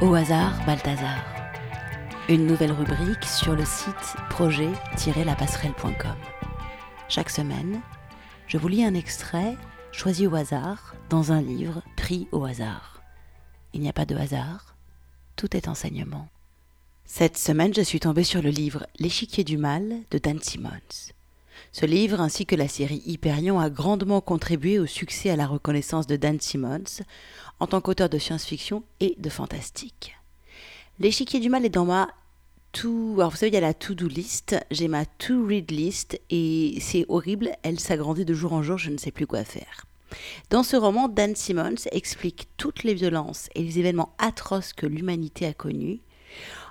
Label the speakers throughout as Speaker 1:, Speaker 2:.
Speaker 1: Au hasard, Balthazar. Une nouvelle rubrique sur le site projet-lapasserelle.com. Chaque semaine, je vous lis un extrait choisi au hasard dans un livre pris au hasard. Il n'y a pas de hasard, tout est enseignement. Cette semaine, je suis tombée sur le livre L'échiquier du mal de Dan Simmons. Ce livre, ainsi que la série Hyperion, a grandement contribué au succès et à la reconnaissance de Dan Simmons en tant qu'auteur de science-fiction et de fantastique. L'échiquier du mal est dans ma tout. Alors vous savez, il y a la to-do list, j'ai ma to-read list et c'est horrible, elle s'agrandit de jour en jour, je ne sais plus quoi faire. Dans ce roman, Dan Simmons explique toutes les violences et les événements atroces que l'humanité a connus.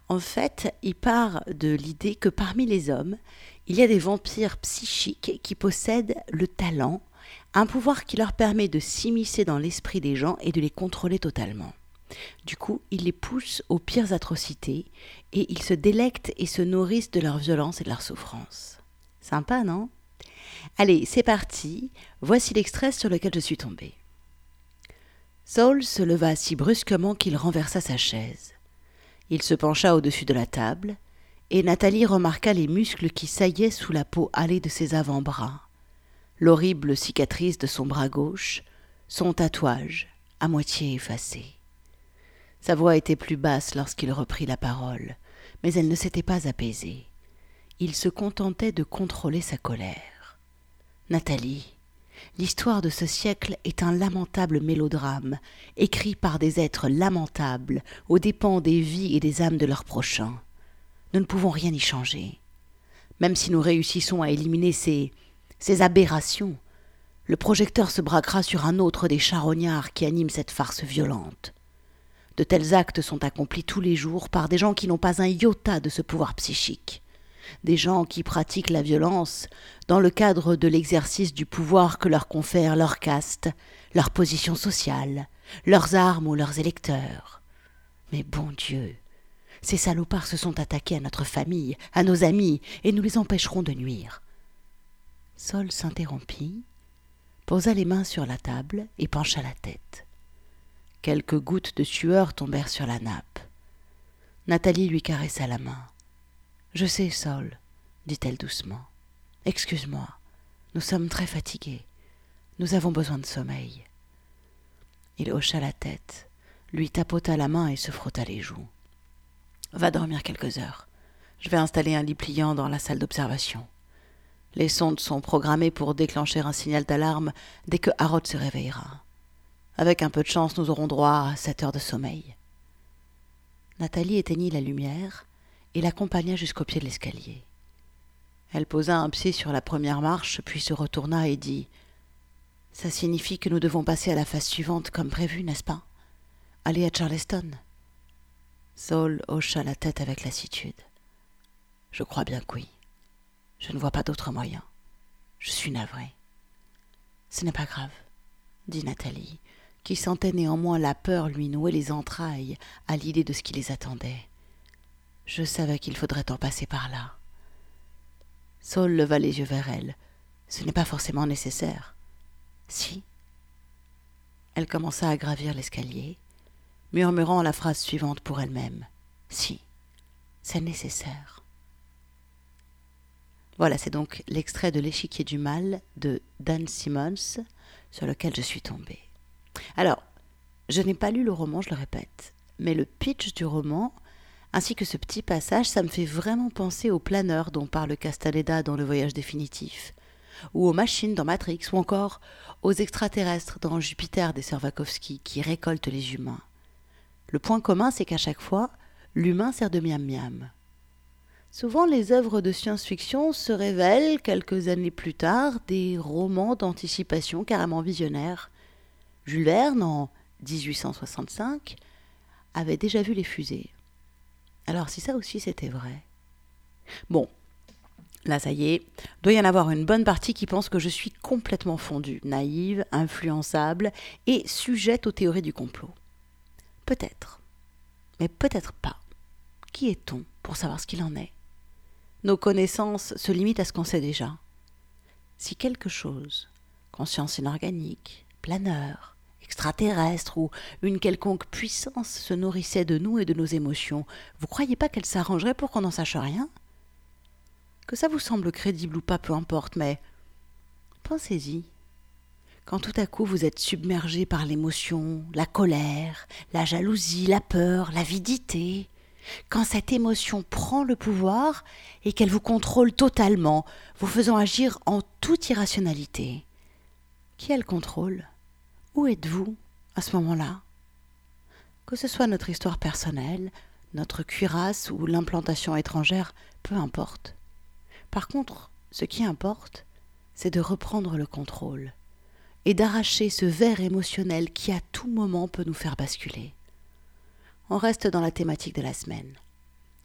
Speaker 1: En fait, il part de l'idée que parmi les hommes, il y a des vampires psychiques qui possèdent le talent, un pouvoir qui leur permet de s'immiscer dans l'esprit des gens et de les contrôler totalement. Du coup, il les pousse aux pires atrocités et ils se délectent et se nourrissent de leur violence et de leur souffrance. Sympa, non? Allez, c'est parti. Voici l'extrait sur lequel je suis tombé. Saul se leva si brusquement qu'il renversa sa chaise. Il se pencha au-dessus de la table, et Nathalie remarqua les muscles qui saillaient sous la peau hâlée de ses avant-bras, l'horrible cicatrice de son bras gauche, son tatouage, à moitié effacé. Sa voix était plus basse lorsqu'il reprit la parole, mais elle ne s'était pas apaisée. Il se contentait de contrôler sa colère. Nathalie, l'histoire de ce siècle est un lamentable mélodrame, écrit par des êtres lamentables, aux dépens des vies et des âmes de leurs prochains. Nous ne pouvons rien y changer. Même si nous réussissons à éliminer ces, ces aberrations, le projecteur se braquera sur un autre des charognards qui animent cette farce violente. De tels actes sont accomplis tous les jours par des gens qui n'ont pas un iota de ce pouvoir psychique, des gens qui pratiquent la violence dans le cadre de l'exercice du pouvoir que leur confère leur caste, leur position sociale, leurs armes ou leurs électeurs. Mais bon Dieu, ces salopards se sont attaqués à notre famille, à nos amis, et nous les empêcherons de nuire. Sol s'interrompit, posa les mains sur la table et pencha la tête. Quelques gouttes de sueur tombèrent sur la nappe. Nathalie lui caressa la main. Je sais, Sol, dit-elle doucement. Excuse-moi, nous sommes très fatigués. Nous avons besoin de sommeil. Il hocha la tête, lui tapota la main et se frotta les joues. Va dormir quelques heures. Je vais installer un lit pliant dans la salle d'observation. Les sondes sont programmées pour déclencher un signal d'alarme dès que Harold se réveillera. Avec un peu de chance, nous aurons droit à sept heures de sommeil. Nathalie éteignit la lumière et l'accompagna jusqu'au pied de l'escalier. Elle posa un pied sur la première marche, puis se retourna et dit Ça signifie que nous devons passer à la phase suivante comme prévu, n'est-ce pas? Aller à Charleston Saul hocha la tête avec lassitude. Je crois bien que oui. Je ne vois pas d'autre moyen. Je suis navrée. Ce n'est pas grave, dit Nathalie, qui sentait néanmoins la peur lui nouer les entrailles à l'idée de ce qui les attendait. Je savais qu'il faudrait en passer par là. Saul leva les yeux vers elle. Ce n'est pas forcément nécessaire. Si. Elle commença à gravir l'escalier, murmurant la phrase suivante pour elle-même. Si, c'est nécessaire. Voilà, c'est donc l'extrait de L'échiquier du mal de Dan Simmons sur lequel je suis tombée. Alors, je n'ai pas lu le roman, je le répète, mais le pitch du roman, ainsi que ce petit passage, ça me fait vraiment penser aux planeurs dont parle Castaneda dans Le Voyage définitif, ou aux machines dans Matrix, ou encore aux extraterrestres dans Jupiter des Servakovsky qui récoltent les humains. Le point commun, c'est qu'à chaque fois, l'humain sert de miam-miam. Souvent, les œuvres de science-fiction se révèlent, quelques années plus tard, des romans d'anticipation carrément visionnaires. Jules Verne, en 1865, avait déjà vu les fusées. Alors, si ça aussi c'était vrai. Bon, là, ça y est, doit y en avoir une bonne partie qui pense que je suis complètement fondue, naïve, influençable et sujette aux théories du complot. Peut-être. Mais peut-être pas. Qui est-on pour savoir ce qu'il en est? Nos connaissances se limitent à ce qu'on sait déjà. Si quelque chose, conscience inorganique, planeur, extraterrestre ou une quelconque puissance se nourrissait de nous et de nos émotions, vous croyez pas qu'elle s'arrangerait pour qu'on n'en sache rien? Que ça vous semble crédible ou pas, peu importe, mais pensez-y. Quand tout à coup vous êtes submergé par l'émotion, la colère, la jalousie, la peur, l'avidité, quand cette émotion prend le pouvoir et qu'elle vous contrôle totalement, vous faisant agir en toute irrationalité, qui a le contrôle? Où êtes-vous à ce moment-là? Que ce soit notre histoire personnelle, notre cuirasse ou l'implantation étrangère, peu importe. Par contre, ce qui importe, c'est de reprendre le contrôle et d'arracher ce verre émotionnel qui à tout moment peut nous faire basculer. On reste dans la thématique de la semaine.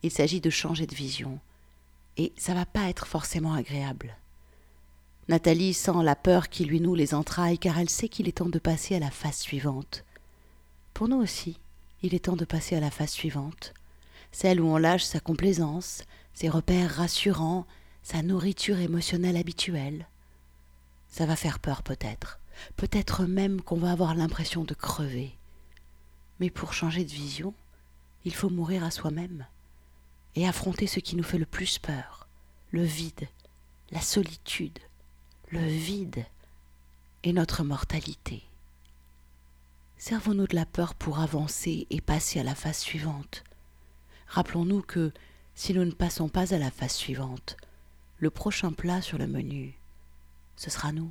Speaker 1: Il s'agit de changer de vision, et ça va pas être forcément agréable. Nathalie sent la peur qui lui noue les entrailles car elle sait qu'il est temps de passer à la phase suivante. Pour nous aussi, il est temps de passer à la phase suivante, celle où on lâche sa complaisance, ses repères rassurants, sa nourriture émotionnelle habituelle. Ça va faire peur peut-être, peut-être même qu'on va avoir l'impression de crever. Mais pour changer de vision, il faut mourir à soi-même et affronter ce qui nous fait le plus peur, le vide, la solitude, le vide et notre mortalité. Servons-nous de la peur pour avancer et passer à la phase suivante. Rappelons-nous que si nous ne passons pas à la phase suivante, le prochain plat sur le menu, ce sera nous.